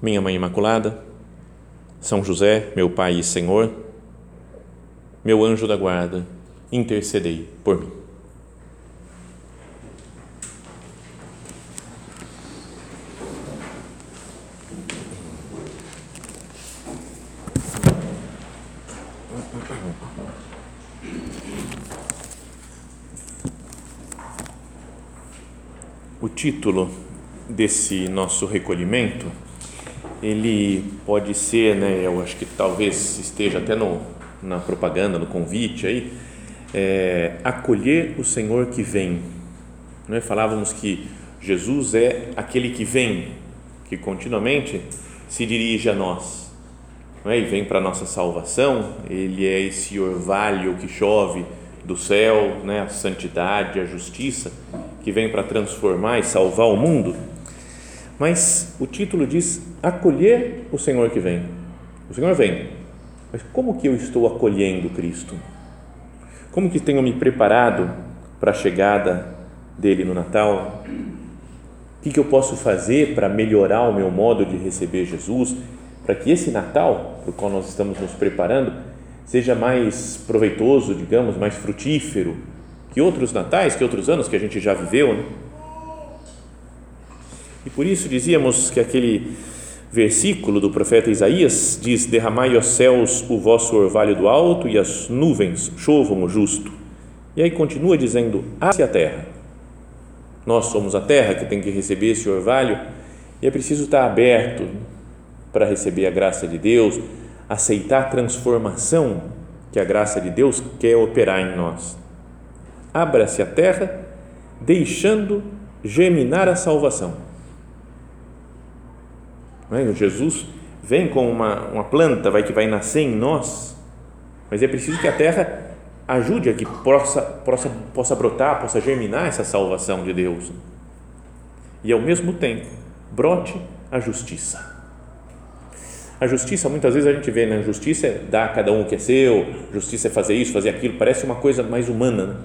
minha Mãe Imaculada, São José, meu Pai e Senhor, meu anjo da guarda, intercedei por mim. O título desse nosso recolhimento ele pode ser, né, eu acho que talvez esteja até no, na propaganda, no convite aí, é, acolher o Senhor que vem. Não é? Falávamos que Jesus é aquele que vem, que continuamente se dirige a nós não é? e vem para a nossa salvação. Ele é esse orvalho que chove do céu, né? a santidade, a justiça, que vem para transformar e salvar o mundo mas o título diz acolher o Senhor que vem. O Senhor vem. Mas como que eu estou acolhendo Cristo? Como que tenho me preparado para a chegada dele no Natal? O que, que eu posso fazer para melhorar o meu modo de receber Jesus? Para que esse Natal, para o qual nós estamos nos preparando, seja mais proveitoso, digamos, mais frutífero que outros natais, que outros anos que a gente já viveu, né? E por isso dizíamos que aquele versículo do profeta Isaías diz: Derramai aos céus o vosso orvalho do alto e as nuvens chovam o justo. E aí continua dizendo: Hace a terra. Nós somos a terra que tem que receber esse orvalho e é preciso estar aberto para receber a graça de Deus, aceitar a transformação que a graça de Deus quer operar em nós. Abra-se a terra, deixando germinar a salvação é? Jesus vem com uma, uma planta vai, que vai nascer em nós, mas é preciso que a terra ajude a que possa, possa, possa brotar, possa germinar essa salvação de Deus. E ao mesmo tempo, brote a justiça. A justiça, muitas vezes a gente vê, né? Justiça é dar a cada um o que é seu, justiça é fazer isso, fazer aquilo, parece uma coisa mais humana, né?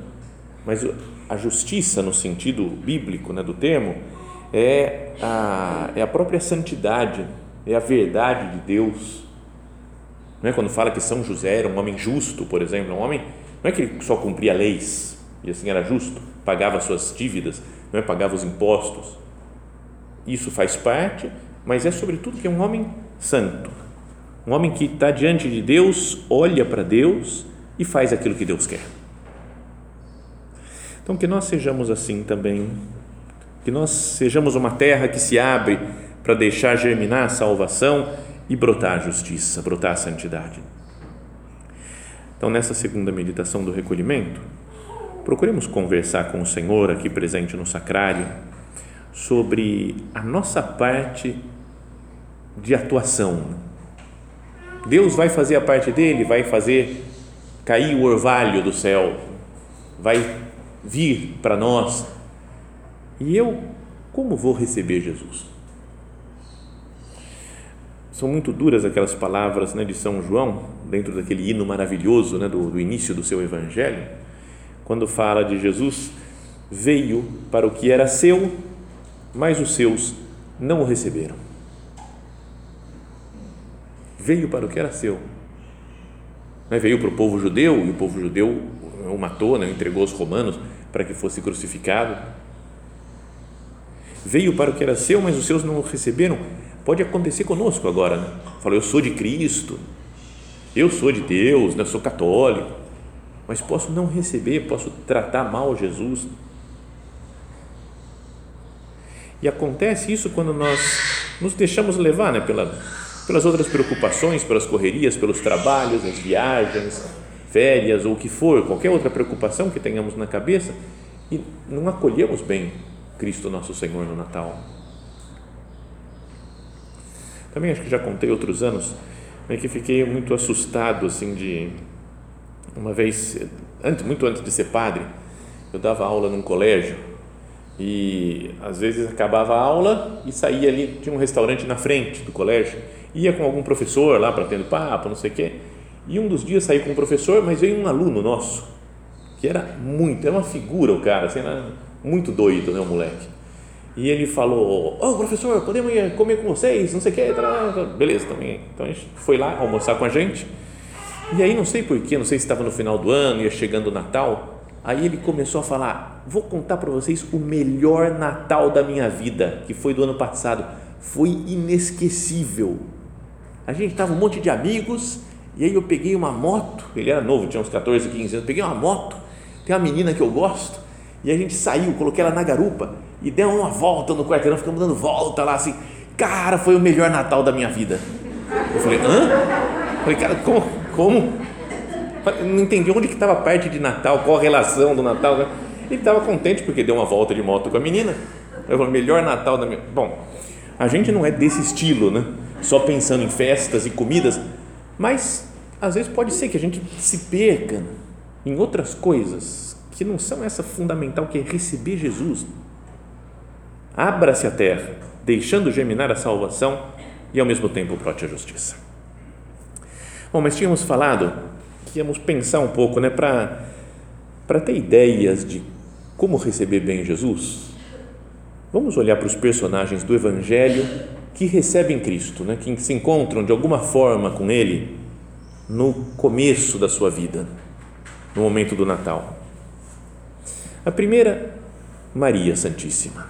Mas a justiça, no sentido bíblico né, do termo, é a, é a própria santidade, é a verdade de Deus. Não é quando fala que São José era um homem justo, por exemplo, um homem, não é que ele só cumpria leis e assim era justo, pagava suas dívidas, não é pagava os impostos. Isso faz parte, mas é sobretudo que é um homem santo, um homem que está diante de Deus, olha para Deus e faz aquilo que Deus quer. Então que nós sejamos assim também que nós sejamos uma terra que se abre para deixar germinar a salvação e brotar a justiça, brotar a santidade. Então, nessa segunda meditação do recolhimento, procuremos conversar com o Senhor aqui presente no sacrário sobre a nossa parte de atuação. Deus vai fazer a parte dele, vai fazer cair o orvalho do céu, vai vir para nós e eu, como vou receber Jesus? São muito duras aquelas palavras né, de São João, dentro daquele hino maravilhoso né, do, do início do seu Evangelho, quando fala de Jesus, veio para o que era seu, mas os seus não o receberam. Veio para o que era seu. Né, veio para o povo judeu, e o povo judeu o matou, né, entregou aos romanos para que fosse crucificado veio para o que era seu, mas os seus não o receberam. Pode acontecer conosco agora, né? Falou, eu sou de Cristo, eu sou de Deus, né? sou católico, mas posso não receber, posso tratar mal Jesus. E acontece isso quando nós nos deixamos levar né, pela, pelas outras preocupações, pelas correrias, pelos trabalhos, as viagens, férias ou o que for, qualquer outra preocupação que tenhamos na cabeça e não acolhemos bem Cristo nosso Senhor no Natal. também acho que já contei outros anos, é que fiquei muito assustado assim de uma vez, antes, muito antes de ser padre, eu dava aula num colégio e às vezes acabava a aula e saía ali, tinha um restaurante na frente do colégio, ia com algum professor lá para tendo papo, não sei o quê, e um dos dias saí com um professor, mas veio um aluno nosso, que era muito, era uma figura o cara, assim, era muito doido, né, o moleque. E ele falou: Ô oh, professor, podemos ir comer com vocês? Não sei o que. Beleza, também. Então a gente foi lá almoçar com a gente. E aí, não sei porquê, não sei se estava no final do ano, ia chegando o Natal. Aí ele começou a falar: Vou contar para vocês o melhor Natal da minha vida, que foi do ano passado. Foi inesquecível. A gente estava um monte de amigos. E aí eu peguei uma moto. Ele era novo, tinha uns 14, 15 anos. Peguei uma moto. Tem uma menina que eu gosto. E a gente saiu, coloquei ela na garupa e deu uma volta no quarteirão, ficamos dando volta lá assim. Cara, foi o melhor Natal da minha vida. Eu falei, hã? Eu falei, cara, como? como? Não entendi onde que estava a parte de Natal, qual a relação do Natal. Ele estava contente porque deu uma volta de moto com a menina. Eu falei, melhor Natal da minha. Bom, a gente não é desse estilo, né? Só pensando em festas e comidas, mas às vezes pode ser que a gente se perca em outras coisas que não são essa fundamental que é receber Jesus abra-se a terra, deixando germinar a salvação e ao mesmo tempo brote a justiça. Bom, mas tínhamos falado que íamos pensar um pouco, né, para para ter ideias de como receber bem Jesus. Vamos olhar para os personagens do Evangelho que recebem Cristo, né, que se encontram de alguma forma com Ele no começo da sua vida, no momento do Natal. A primeira, Maria Santíssima.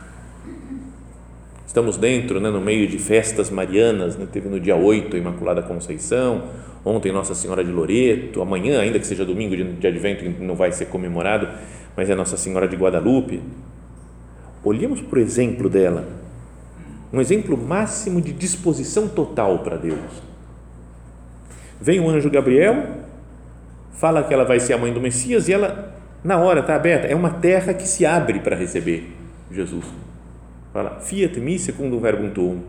Estamos dentro, né, no meio de festas marianas, né, teve no dia 8 a Imaculada Conceição, ontem Nossa Senhora de Loreto, amanhã, ainda que seja domingo de advento, não vai ser comemorado, mas é Nossa Senhora de Guadalupe. Olhemos por exemplo dela, um exemplo máximo de disposição total para Deus. Vem o anjo Gabriel, fala que ela vai ser a mãe do Messias e ela, na hora, está aberta, é uma terra que se abre para receber Jesus Fala, fiat mi secundum verbum tuum.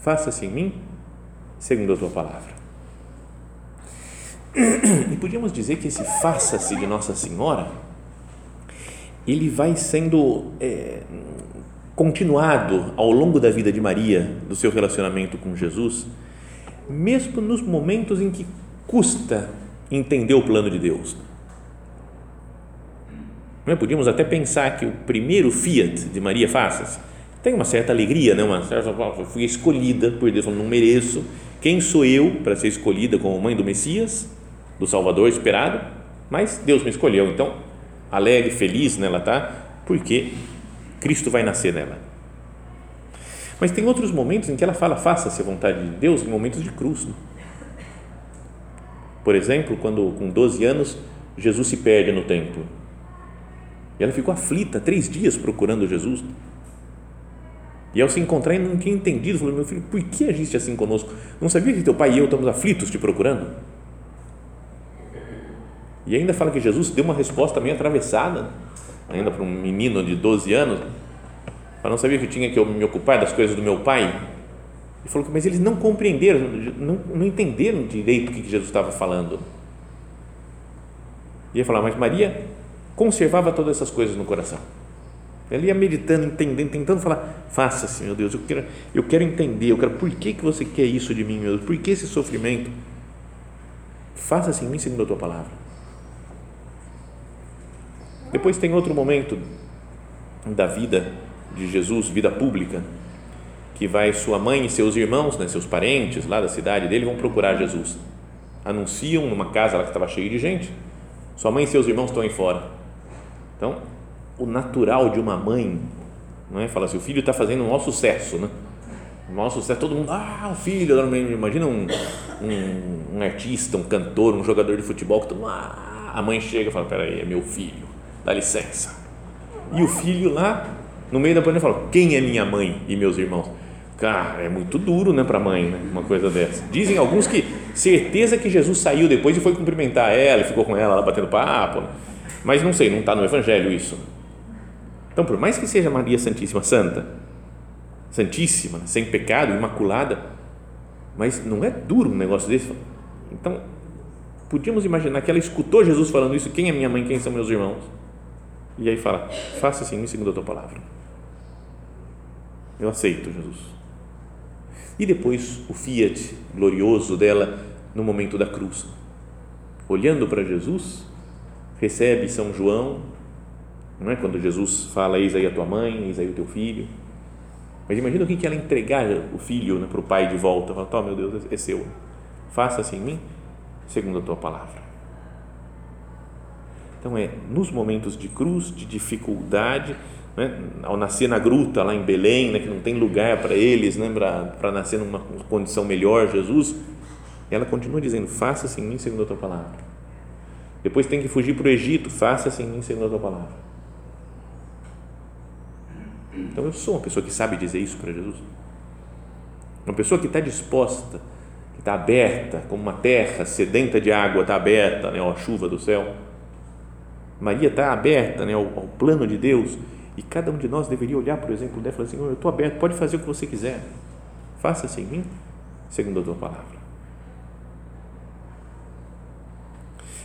Faça-se em mim segundo a tua palavra. E podíamos dizer que esse faça-se de Nossa Senhora, ele vai sendo é, continuado ao longo da vida de Maria, do seu relacionamento com Jesus, mesmo nos momentos em que custa entender o plano de Deus não é? Podíamos até pensar que o primeiro fiat de Maria Faças tem uma certa alegria, né? uma certa, fui escolhida por Deus, eu não mereço. Quem sou eu para ser escolhida como mãe do Messias, do Salvador esperado? Mas Deus me escolheu, então alegre, feliz nela tá, porque Cristo vai nascer nela. Mas tem outros momentos em que ela fala faça-se a vontade de Deus, em momentos de cruz. Né? Por exemplo, quando com 12 anos Jesus se perde no templo e ela ficou aflita três dias procurando Jesus. E ao se encontrar, não tinha entendido. Falou: Meu filho, por que agiste assim conosco? Não sabia que teu pai e eu estamos aflitos te procurando? E ainda fala que Jesus deu uma resposta meio atravessada, ainda para um menino de 12 anos. Ela não sabia que tinha que eu me ocupar das coisas do meu pai. E falou mas eles não compreenderam, não, não entenderam direito o que Jesus estava falando. E ia falar, mas Maria conservava todas essas coisas no coração. Ele ia meditando, entendendo, tentando falar: faça-se, meu Deus, eu quero, eu quero entender, eu quero, por que, que você quer isso de mim, meu Deus? Por que esse sofrimento? Faça-se em mim segundo a tua palavra. Depois tem outro momento da vida de Jesus, vida pública, que vai sua mãe e seus irmãos, né, seus parentes lá da cidade dele, vão procurar Jesus. Anunciam numa casa lá que estava cheia de gente. Sua mãe e seus irmãos estão aí fora então, o natural de uma mãe, não é? Fala assim, o filho está fazendo um maior sucesso, né? Um maior sucesso, todo mundo, ah, o filho, imagina um, um, um artista, um cantor, um jogador de futebol que todo ah, a mãe chega e fala, peraí, é meu filho, dá licença. E o filho lá, no meio da pandemia, fala, quem é minha mãe e meus irmãos? Cara, é muito duro, né, para a mãe, né, uma coisa dessa. Dizem alguns que certeza que Jesus saiu depois e foi cumprimentar ela e ficou com ela lá batendo papo. Né? Mas não sei, não está no Evangelho isso. Então, por mais que seja Maria Santíssima Santa, santíssima, sem pecado, imaculada, mas não é duro um negócio desse? Então, podíamos imaginar que ela escutou Jesus falando isso: quem é minha mãe, quem são meus irmãos? E aí fala: faça assim, segundo a tua palavra. Eu aceito, Jesus. E depois o fiat glorioso dela no momento da cruz. Olhando para Jesus, recebe São João, não é? quando Jesus fala: Eis aí a tua mãe, eis aí o teu filho. Mas imagina o que ela entregar o filho né, para o pai de volta. Fala, meu Deus, é seu. Faça assim em mim, segundo a tua palavra. Então é nos momentos de cruz, de dificuldade, né, ao nascer na gruta lá em Belém, né, que não tem lugar para eles, né, para nascer numa condição melhor, Jesus, ela continua dizendo: faça-se em mim segundo a tua palavra. Depois tem que fugir para o Egito, faça-se em mim segundo a tua palavra. Então eu sou uma pessoa que sabe dizer isso para Jesus. Uma pessoa que está disposta, que está aberta, como uma terra sedenta de água está aberta né, à chuva do céu. Maria está aberta né, ao, ao, plano de Deus e cada um de nós deveria olhar, por exemplo, dela e falar: Senhor, eu estou aberto, pode fazer o que você quiser. Faça-se em mim, segundo a tua palavra.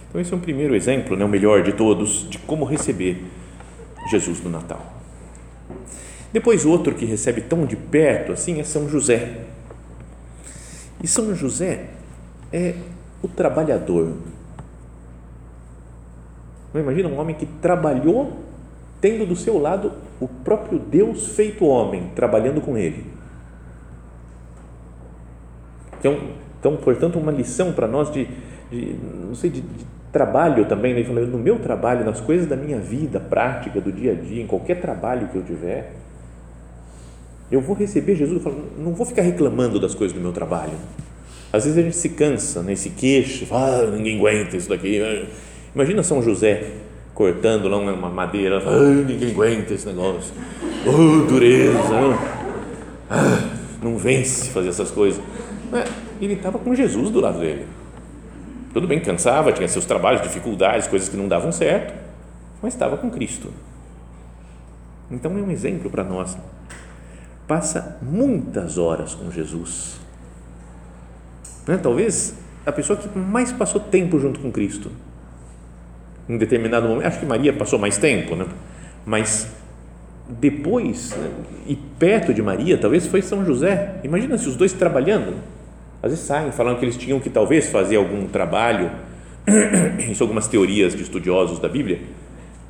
Então, esse é um primeiro exemplo, né, o melhor de todos, de como receber Jesus no Natal. Depois, outro que recebe tão de perto assim é São José. E São José é o trabalhador. Não imagina um homem que trabalhou tendo do seu lado o próprio Deus feito homem, trabalhando com ele. Então, então portanto, uma lição para nós de, de, não sei, de, de trabalho também, né? no meu trabalho, nas coisas da minha vida prática, do dia a dia, em qualquer trabalho que eu tiver, eu vou receber Jesus, eu falo, não vou ficar reclamando das coisas do meu trabalho. Às vezes a gente se cansa, né, se queixa, fala, ah, ninguém aguenta isso daqui. Imagina São José cortando lá uma madeira, ah, ninguém aguenta esse negócio. Oh, dureza, ah, não vence fazer essas coisas. Ele estava com Jesus do lado dele. Tudo bem, cansava, tinha seus trabalhos, dificuldades, coisas que não davam certo, mas estava com Cristo. Então é um exemplo para nós passa muitas horas com Jesus. Né? Talvez a pessoa que mais passou tempo junto com Cristo. Em determinado momento, acho que Maria passou mais tempo, né? mas depois, né? e perto de Maria, talvez foi São José. Imagina se os dois trabalhando. Às vezes saem falando que eles tinham que talvez fazer algum trabalho, isso algumas teorias de estudiosos da Bíblia,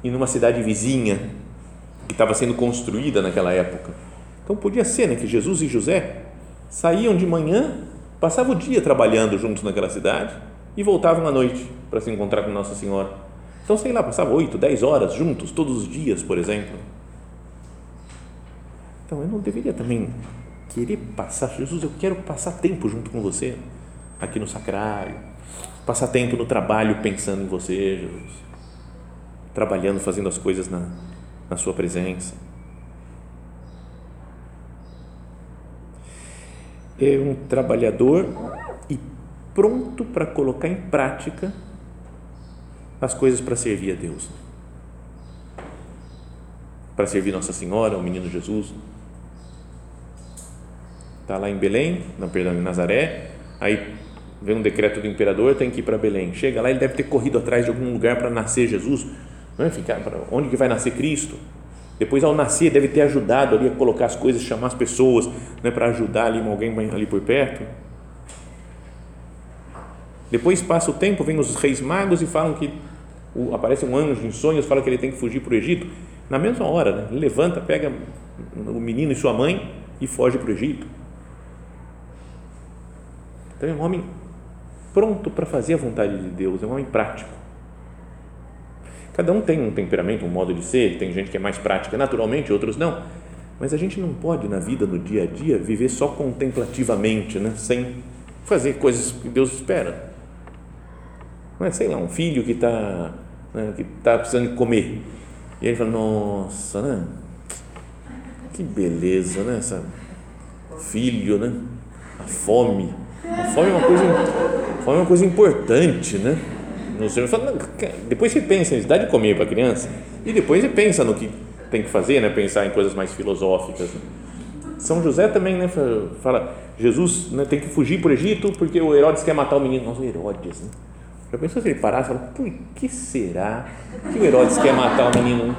e numa cidade vizinha que estava sendo construída naquela época então podia ser né, que Jesus e José saíam de manhã, passavam o dia trabalhando juntos naquela cidade e voltavam à noite para se encontrar com Nossa Senhora. Então, sei lá, passavam oito, dez horas juntos, todos os dias, por exemplo. Então, eu não deveria também querer passar, Jesus, eu quero passar tempo junto com você, aqui no sacrário, passar tempo no trabalho pensando em você, Jesus, trabalhando, fazendo as coisas na, na Sua presença. é um trabalhador e pronto para colocar em prática as coisas para servir a Deus. Para servir Nossa Senhora, o menino Jesus. Está lá em Belém, não, perdão, em Nazaré, aí vem um decreto do imperador, tem que ir para Belém. Chega lá, ele deve ter corrido atrás de algum lugar para nascer Jesus. Não é? Ficar, onde que vai nascer Cristo? Depois, ao nascer, deve ter ajudado ali a colocar as coisas, chamar as pessoas né, para ajudar ali alguém ali por perto. Depois passa o tempo, vem os reis magos e falam que aparece um anjo em sonhos, fala que ele tem que fugir para o Egito. Na mesma hora, né, levanta, pega o menino e sua mãe e foge para o Egito. Então é um homem pronto para fazer a vontade de Deus, é um homem prático. Cada um tem um temperamento, um modo de ser, tem gente que é mais prática naturalmente, outros não. Mas a gente não pode, na vida, no dia a dia, viver só contemplativamente, né? sem fazer coisas que Deus espera. Não é, sei lá, um filho que está né, que tá precisando de comer. E ele fala, nossa, né? Que beleza, né? Essa, filho, né? A fome. É uma coisa, é uma coisa importante, né? depois você pensa nisso, dá de comer para a criança e depois você pensa no que tem que fazer, né? pensar em coisas mais filosóficas. São José também né, fala, Jesus né, tem que fugir para o Egito porque o Herodes quer matar o menino. Nossa, o Herodes, né? Já pensou se ele parasse e falasse, por que será que o Herodes quer matar o menino?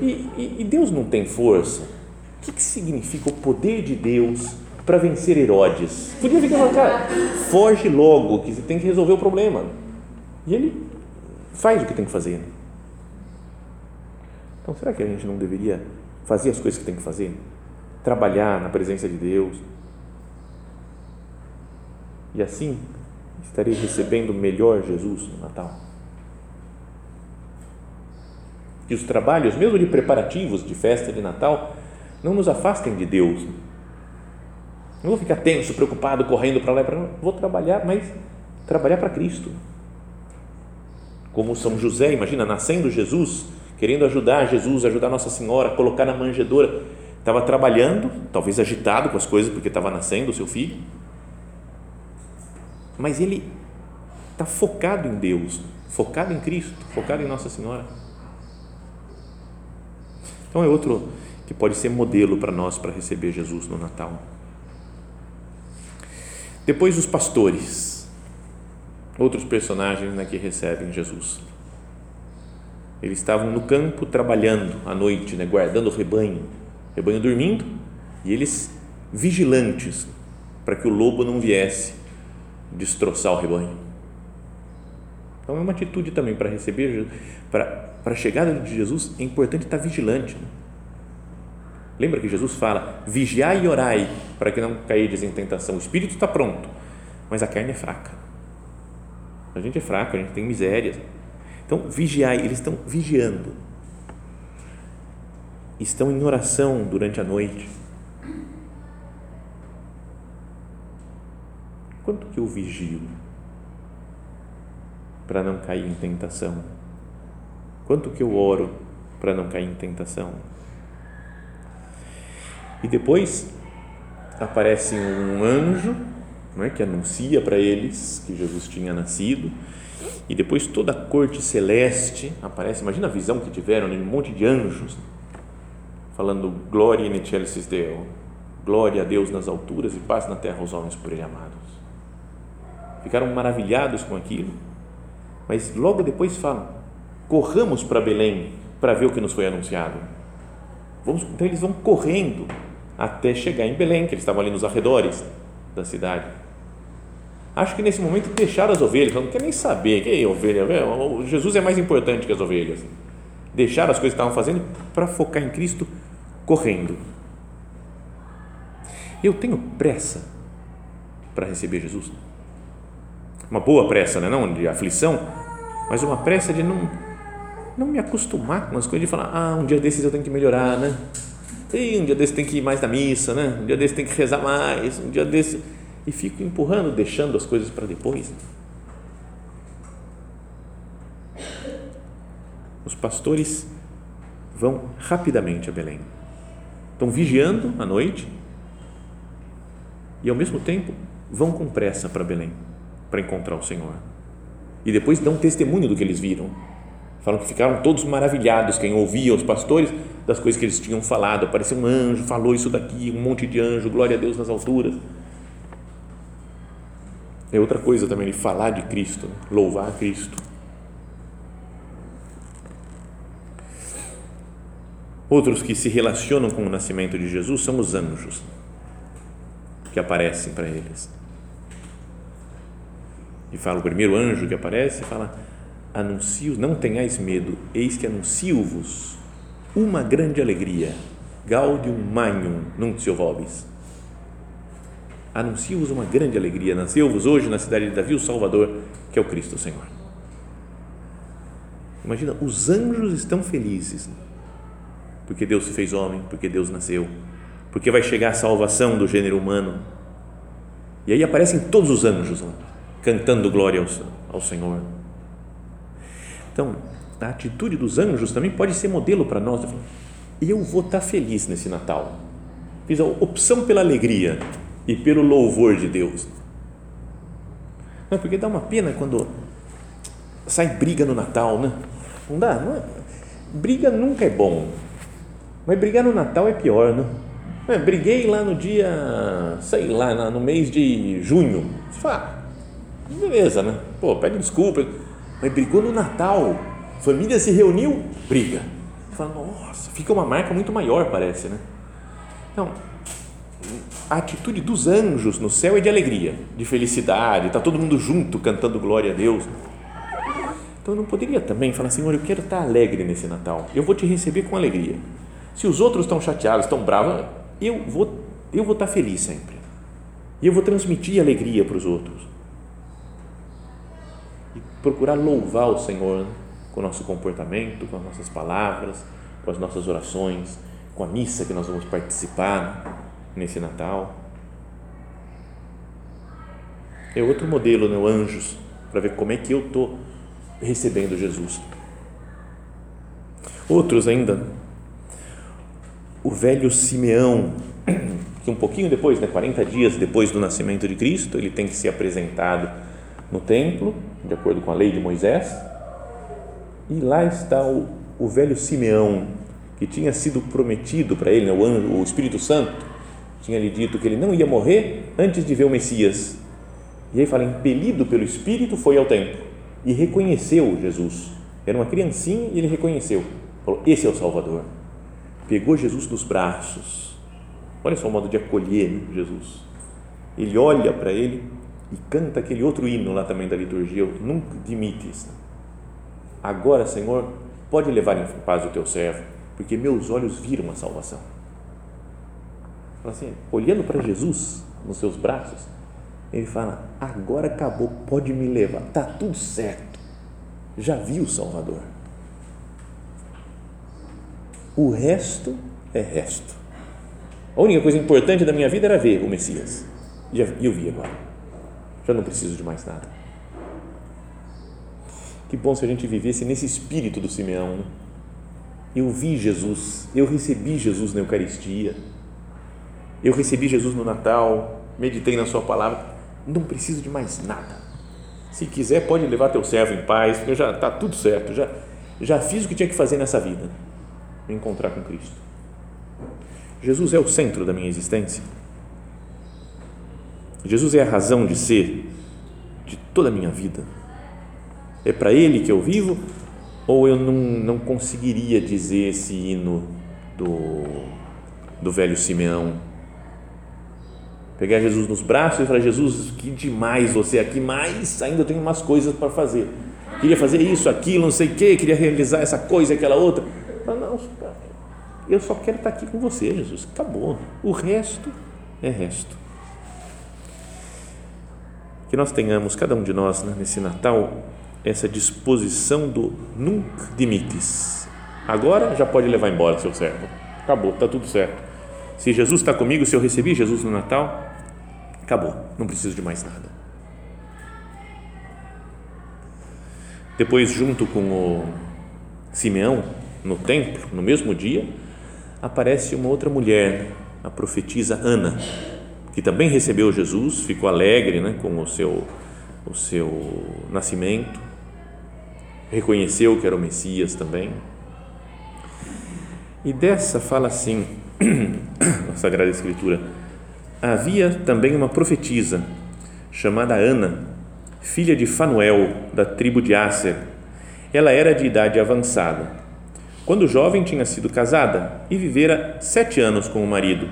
E, e, e Deus não tem força? O que, que significa o poder de Deus para vencer Herodes? Podia ficar falando, cara, foge logo, que você tem que resolver o problema. E ele faz o que tem que fazer. Então, será que a gente não deveria fazer as coisas que tem que fazer? Trabalhar na presença de Deus. E assim, estarei recebendo melhor Jesus no Natal. Que os trabalhos, mesmo de preparativos de festa de Natal, não nos afastem de Deus. Não vou ficar tenso, preocupado, correndo para lá e para lá. Vou trabalhar, mas trabalhar para Cristo. Como São José, imagina, nascendo Jesus, querendo ajudar Jesus, ajudar Nossa Senhora, colocar na manjedoura. Estava trabalhando, talvez agitado com as coisas, porque estava nascendo o seu filho. Mas ele está focado em Deus, focado em Cristo, focado em Nossa Senhora. Então é outro que pode ser modelo para nós para receber Jesus no Natal. Depois os pastores, outros personagens né, que recebem Jesus. Eles estavam no campo trabalhando à noite, né, guardando o rebanho, o rebanho dormindo, e eles vigilantes para que o lobo não viesse destroçar o rebanho. Então é uma atitude também para receber, para, para a chegada de Jesus, é importante estar vigilante. Né? Lembra que Jesus fala: vigiai e orai para que não caídes em tentação. O espírito está pronto, mas a carne é fraca. A gente é fraco, a gente tem misérias. Então, vigiai, eles estão vigiando. Estão em oração durante a noite. Quanto que eu vigio? para não cair em tentação? Quanto que eu oro para não cair em tentação? E depois aparece um anjo é, que anuncia para eles que Jesus tinha nascido, e depois toda a corte celeste aparece. Imagina a visão que tiveram, né? um monte de anjos falando Glória in excelsis Deo, glória a Deus nas alturas e paz na terra aos homens por Ele amados. Ficaram maravilhados com aquilo mas logo depois falam: corramos para Belém para ver o que nos foi anunciado. Vamos, então eles vão correndo até chegar em Belém, que eles estavam ali nos arredores da cidade. Acho que nesse momento deixaram as ovelhas, não quer nem saber que é ovelha. Jesus é mais importante que as ovelhas. Deixaram as coisas que estavam fazendo para focar em Cristo correndo. Eu tenho pressa para receber Jesus uma boa pressa, né? não de aflição, mas uma pressa de não, não me acostumar com as coisas, de falar, ah, um dia desses eu tenho que melhorar, né? E um dia desses tem que ir mais na missa, né? Um dia desses tem que rezar mais, um dia desses... E fico empurrando, deixando as coisas para depois. Os pastores vão rapidamente a Belém. Estão vigiando à noite e, ao mesmo tempo, vão com pressa para Belém para encontrar o Senhor. E depois dão testemunho do que eles viram. Falam que ficaram todos maravilhados, quem ouvia os pastores, das coisas que eles tinham falado. Apareceu um anjo, falou isso daqui, um monte de anjo, glória a Deus nas alturas. É outra coisa também de falar de Cristo, louvar Cristo. Outros que se relacionam com o nascimento de Jesus são os anjos que aparecem para eles e fala o primeiro anjo que aparece, fala: anuncio, não tenhais medo, eis que anuncio-vos uma grande alegria, gaudium magnum nuncio vobis. Anuncio-vos uma grande alegria, nasceu-vos hoje na cidade de Davi o Salvador, que é o Cristo Senhor. Imagina, os anjos estão felizes, porque Deus se fez homem, porque Deus nasceu, porque vai chegar a salvação do gênero humano. E aí aparecem todos os anjos lá cantando glória ao, ao Senhor. Então, a atitude dos anjos também pode ser modelo para nós. Eu vou estar feliz nesse Natal. Fiz a opção pela alegria e pelo louvor de Deus. Não, porque dá uma pena quando sai briga no Natal, né? Não dá? Não é? Briga nunca é bom, mas brigar no Natal é pior, né? É, briguei lá no dia, sei lá, no mês de junho. Fala, beleza, né? Pô, pede desculpa. Mas brigou no Natal. Família se reuniu, briga. Fala, nossa, fica uma marca muito maior, parece, né? Então, a atitude dos anjos no céu é de alegria, de felicidade, está todo mundo junto cantando glória a Deus. Então eu não poderia também falar, Senhor, eu quero estar alegre nesse Natal, eu vou te receber com alegria. Se os outros estão chateados, estão bravos, eu vou, eu vou estar feliz sempre. E eu vou transmitir alegria para os outros. Procurar louvar o Senhor com o nosso comportamento, com as nossas palavras, com as nossas orações, com a missa que nós vamos participar nesse Natal. É outro modelo, né, o Anjos, para ver como é que eu estou recebendo Jesus. Outros ainda, o velho Simeão, que um pouquinho depois, né, 40 dias depois do nascimento de Cristo, ele tem que ser apresentado no templo, de acordo com a lei de Moisés, e lá está o, o velho Simeão, que tinha sido prometido para ele, né, o, o Espírito Santo, tinha lhe dito que ele não ia morrer antes de ver o Messias. E aí fala, impelido pelo Espírito, foi ao templo e reconheceu Jesus. Era uma criancinha e ele reconheceu. Falou: Esse é o Salvador. Pegou Jesus nos braços. Olha só o modo de acolher Jesus. Ele olha para ele e canta aquele outro hino lá também da liturgia, Nunca dimites. Agora, Senhor, pode levar em paz o teu servo, porque meus olhos viram a salvação. Assim, olhando para Jesus nos seus braços, ele fala: agora acabou, pode me levar, tá tudo certo. Já vi o Salvador. O resto é resto. A única coisa importante da minha vida era ver o Messias. E eu vi agora. Já não preciso de mais nada. Que bom se a gente vivesse nesse espírito do Simeão. Né? Eu vi Jesus, eu recebi Jesus na Eucaristia, eu recebi Jesus no Natal, meditei na Sua palavra não preciso de mais nada. Se quiser, pode levar teu servo em paz, porque já está tudo certo, já, já fiz o que tinha que fazer nessa vida, me encontrar com Cristo. Jesus é o centro da minha existência. Jesus é a razão de ser de toda a minha vida. É para Ele que eu vivo ou eu não, não conseguiria dizer esse hino do, do velho Simeão pegar Jesus nos braços e falar: Jesus, que demais você aqui, mas ainda tenho umas coisas para fazer. Queria fazer isso, aquilo, não sei o quê, queria realizar essa coisa, aquela outra. Mas não, eu só quero estar aqui com você, Jesus. Acabou. O resto é resto. Que nós tenhamos, cada um de nós, né, nesse Natal, essa disposição do nunca dimites. Agora já pode levar embora seu servo. Acabou, está tudo certo. Se Jesus está comigo, se eu recebi Jesus no Natal, acabou, não preciso de mais nada. Depois, junto com o Simeão, no templo, no mesmo dia, aparece uma outra mulher, a profetisa Ana, que também recebeu Jesus, ficou alegre né, com o seu, o seu nascimento, reconheceu que era o Messias também. E dessa fala assim, a Sagrada Escritura, havia também uma profetisa chamada Ana, filha de Fanuel, da tribo de Aser. Ela era de idade avançada. Quando jovem, tinha sido casada e vivera sete anos com o marido.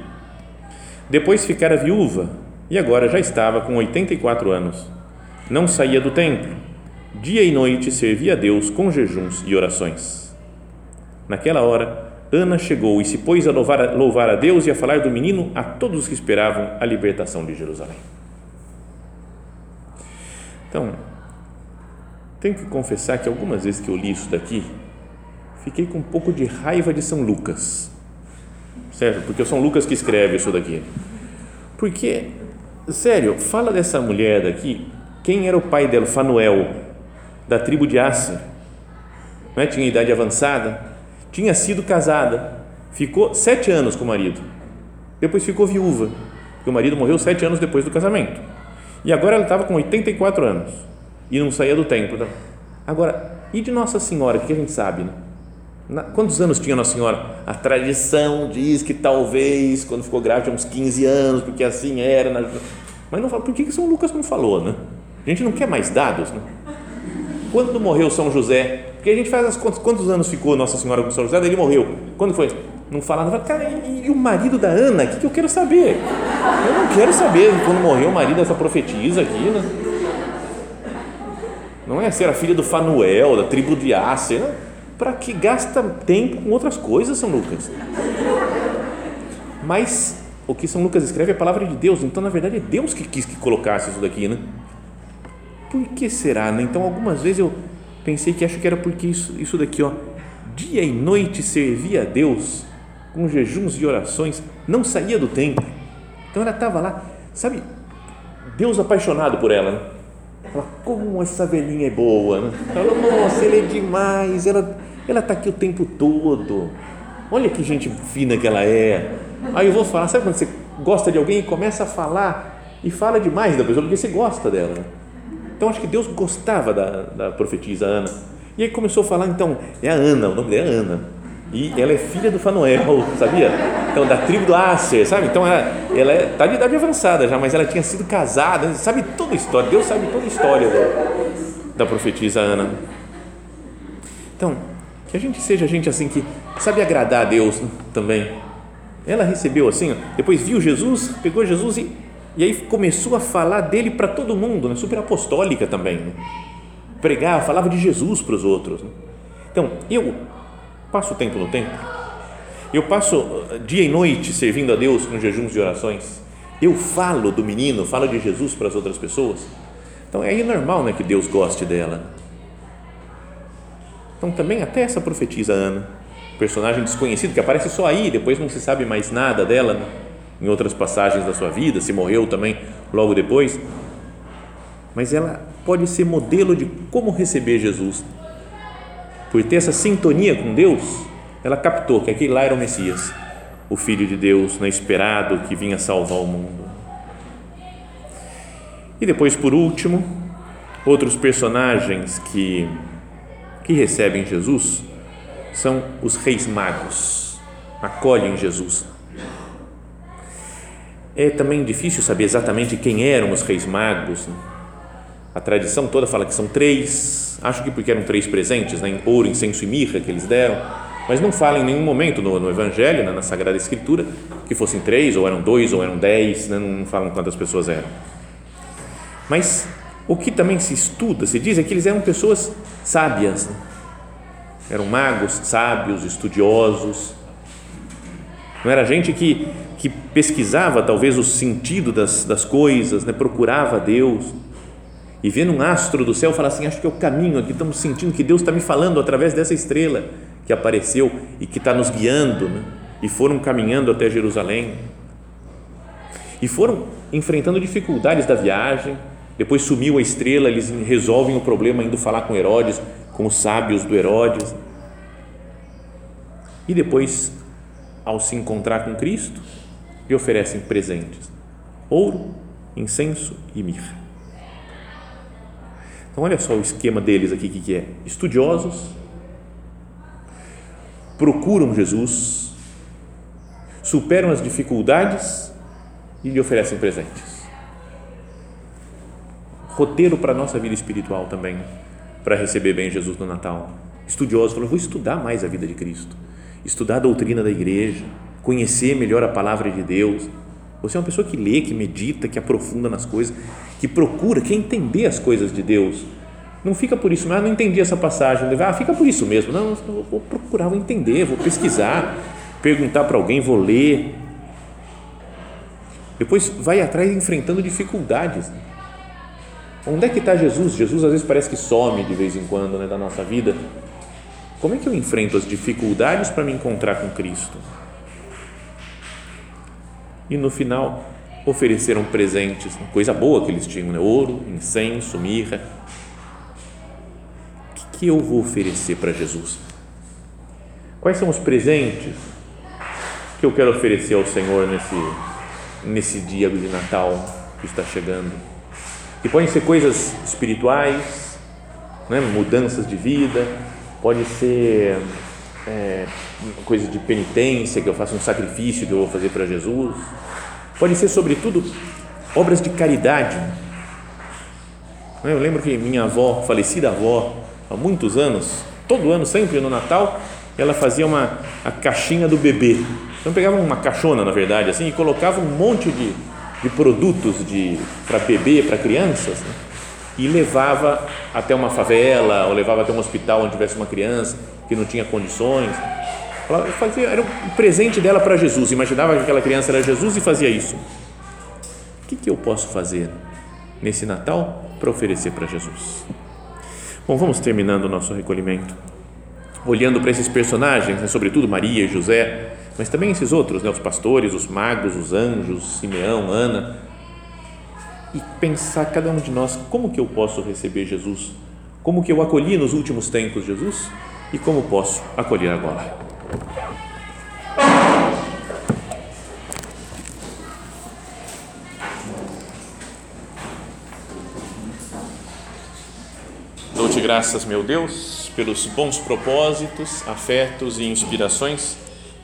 Depois ficara viúva e agora já estava com 84 anos. Não saía do templo. Dia e noite servia a Deus com jejuns e orações. Naquela hora, Ana chegou e se pôs a louvar, a louvar a Deus e a falar do menino a todos os que esperavam a libertação de Jerusalém. Então, tenho que confessar que algumas vezes que eu li isso daqui, fiquei com um pouco de raiva de São Lucas, certo? Porque São Lucas que escreve isso daqui. Porque, sério, fala dessa mulher daqui, quem era o pai dela? Fanuel, da tribo de Asser, é? tinha idade avançada, tinha sido casada, ficou sete anos com o marido, depois ficou viúva, porque o marido morreu sete anos depois do casamento, e agora ela estava com 84 anos e não saía do templo. Agora, e de Nossa Senhora, o que a gente sabe? Né? Na, quantos anos tinha Nossa Senhora? A tradição diz que talvez quando ficou grávida tinha uns 15 anos, porque assim era. Na, mas não por que, São Lucas não falou, né? A gente não quer mais dados, né? Quando morreu São José? Porque a gente faz as contas, quantos anos ficou Nossa Senhora com São José? Ele morreu. Quando foi? Não fala, fala cara, e, e, o marido da Ana? O que, que eu quero saber? Eu não quero saber quando morreu o marido dessa profetisa aqui, né? Não é ser a filha do Fanuel, da tribo de Ácer, né? Para que gasta tempo com outras coisas, São Lucas. Mas o que São Lucas escreve é a palavra de Deus, então na verdade é Deus que quis que colocasse isso daqui, né? Por que será, né? Então algumas vezes eu pensei que acho que era porque isso, isso daqui, ó, dia e noite servia a Deus com jejuns e orações, não saía do templo. Então ela estava lá, sabe? Deus apaixonado por ela, né? Fala, como essa velhinha é boa, né? Fala, nossa, ela é demais, ela ela está aqui o tempo todo. Olha que gente fina que ela é. Aí eu vou falar, sabe quando você gosta de alguém e começa a falar e fala demais da pessoa porque você gosta dela. Então acho que Deus gostava da, da profetisa Ana. E aí começou a falar, então, é a Ana, o nome dela é Ana. E ela é filha do Fanuel, sabia? Então, da tribo do Acer, sabe? Então, ela, ela é, tá de idade avançada já, mas ela tinha sido casada, sabe toda a história, Deus sabe toda a história da, da profetisa Ana. Então, que a gente seja gente assim que sabe agradar a Deus também. Ela recebeu assim, depois viu Jesus, pegou Jesus e, e aí começou a falar dele para todo mundo, né? super apostólica também. Né? Pregar, falava de Jesus para os outros. Né? Então, eu passo tempo no templo, eu passo uh, dia e noite servindo a Deus com jejuns e orações, eu falo do menino, falo de Jesus para as outras pessoas. Então, é normal né, que Deus goste dela. Então também até essa profetisa Ana, personagem desconhecido que aparece só aí, depois não se sabe mais nada dela em outras passagens da sua vida, se morreu também logo depois. Mas ela pode ser modelo de como receber Jesus. Por ter essa sintonia com Deus, ela captou que aquele lá era o Messias, o Filho de Deus, né, esperado, que vinha salvar o mundo. E depois, por último, outros personagens que que recebem Jesus são os reis magos, acolhem Jesus. É também difícil saber exatamente quem eram os reis magos. Né? A tradição toda fala que são três, acho que porque eram três presentes, né? em ouro, incenso e mirra que eles deram, mas não fala em nenhum momento no, no Evangelho, né? na Sagrada Escritura, que fossem três, ou eram dois, ou eram dez, né? não falam quantas pessoas eram. Mas o que também se estuda, se diz, é que eles eram pessoas sábias, né? eram magos, sábios, estudiosos. Não era gente que, que pesquisava talvez o sentido das, das coisas, né? procurava Deus e vendo um astro do céu fala assim: Acho que é o caminho aqui, estamos sentindo que Deus está me falando através dessa estrela que apareceu e que está nos guiando. Né? E foram caminhando até Jerusalém e foram enfrentando dificuldades da viagem depois sumiu a estrela, eles resolvem o problema indo falar com Herodes, com os sábios do Herodes. E depois, ao se encontrar com Cristo, lhe oferecem presentes: ouro, incenso e mirra. Então, olha só o esquema deles aqui: que, que é? Estudiosos, procuram Jesus, superam as dificuldades e lhe oferecem presentes roteiro para a nossa vida espiritual também, para receber bem Jesus no Natal. Estudioso, falou, vou estudar mais a vida de Cristo, estudar a doutrina da igreja, conhecer melhor a palavra de Deus. Você é uma pessoa que lê, que medita, que aprofunda nas coisas, que procura, quer entender as coisas de Deus. Não fica por isso, mas ah, não entendi essa passagem. Ah, fica por isso mesmo. Não, vou procurar, vou entender, vou pesquisar, perguntar para alguém, vou ler. Depois vai atrás enfrentando dificuldades. Onde é que está Jesus? Jesus às vezes parece que some de vez em quando né, da nossa vida. Como é que eu enfrento as dificuldades para me encontrar com Cristo? E no final, ofereceram presentes, coisa boa que eles tinham, né? ouro, incenso, mirra. O que, que eu vou oferecer para Jesus? Quais são os presentes que eu quero oferecer ao Senhor nesse, nesse dia de Natal que está chegando? Que podem ser coisas espirituais, né? mudanças de vida, pode ser é, coisa de penitência, que eu faço um sacrifício que eu vou fazer para Jesus. Pode ser, sobretudo, obras de caridade. Eu lembro que minha avó, falecida avó, há muitos anos, todo ano, sempre no Natal, ela fazia uma a caixinha do bebê. Então pegava uma caixona, na verdade, assim, e colocava um monte de, de produtos de para bebê, para crianças, né? e levava até uma favela, ou levava até um hospital onde tivesse uma criança que não tinha condições. Ela fazia, era um presente dela para Jesus, imaginava que aquela criança era Jesus e fazia isso. O que, que eu posso fazer nesse Natal para oferecer para Jesus? Bom, vamos terminando o nosso recolhimento, olhando para esses personagens, né, sobretudo Maria e José, mas também esses outros, né, os pastores, os magos, os anjos, Simeão, Ana, e pensar cada um de nós como que eu posso receber Jesus, como que eu acolhi nos últimos tempos Jesus? E como posso acolher agora. Dou-te graças, meu Deus, pelos bons propósitos, afetos e inspirações